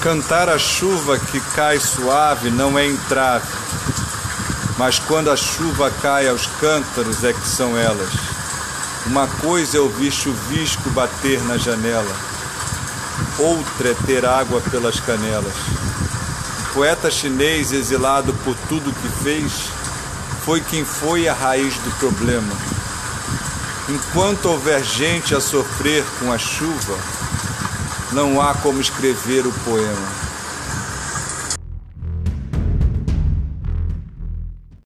Cantar a chuva que cai suave não é entrave, mas quando a chuva cai aos cântaros é que são elas. Uma coisa é ouvir chuvisco bater na janela, outra é ter água pelas canelas. O poeta chinês, exilado por tudo que fez, foi quem foi a raiz do problema. Enquanto houver gente a sofrer com a chuva, não há como escrever o poema.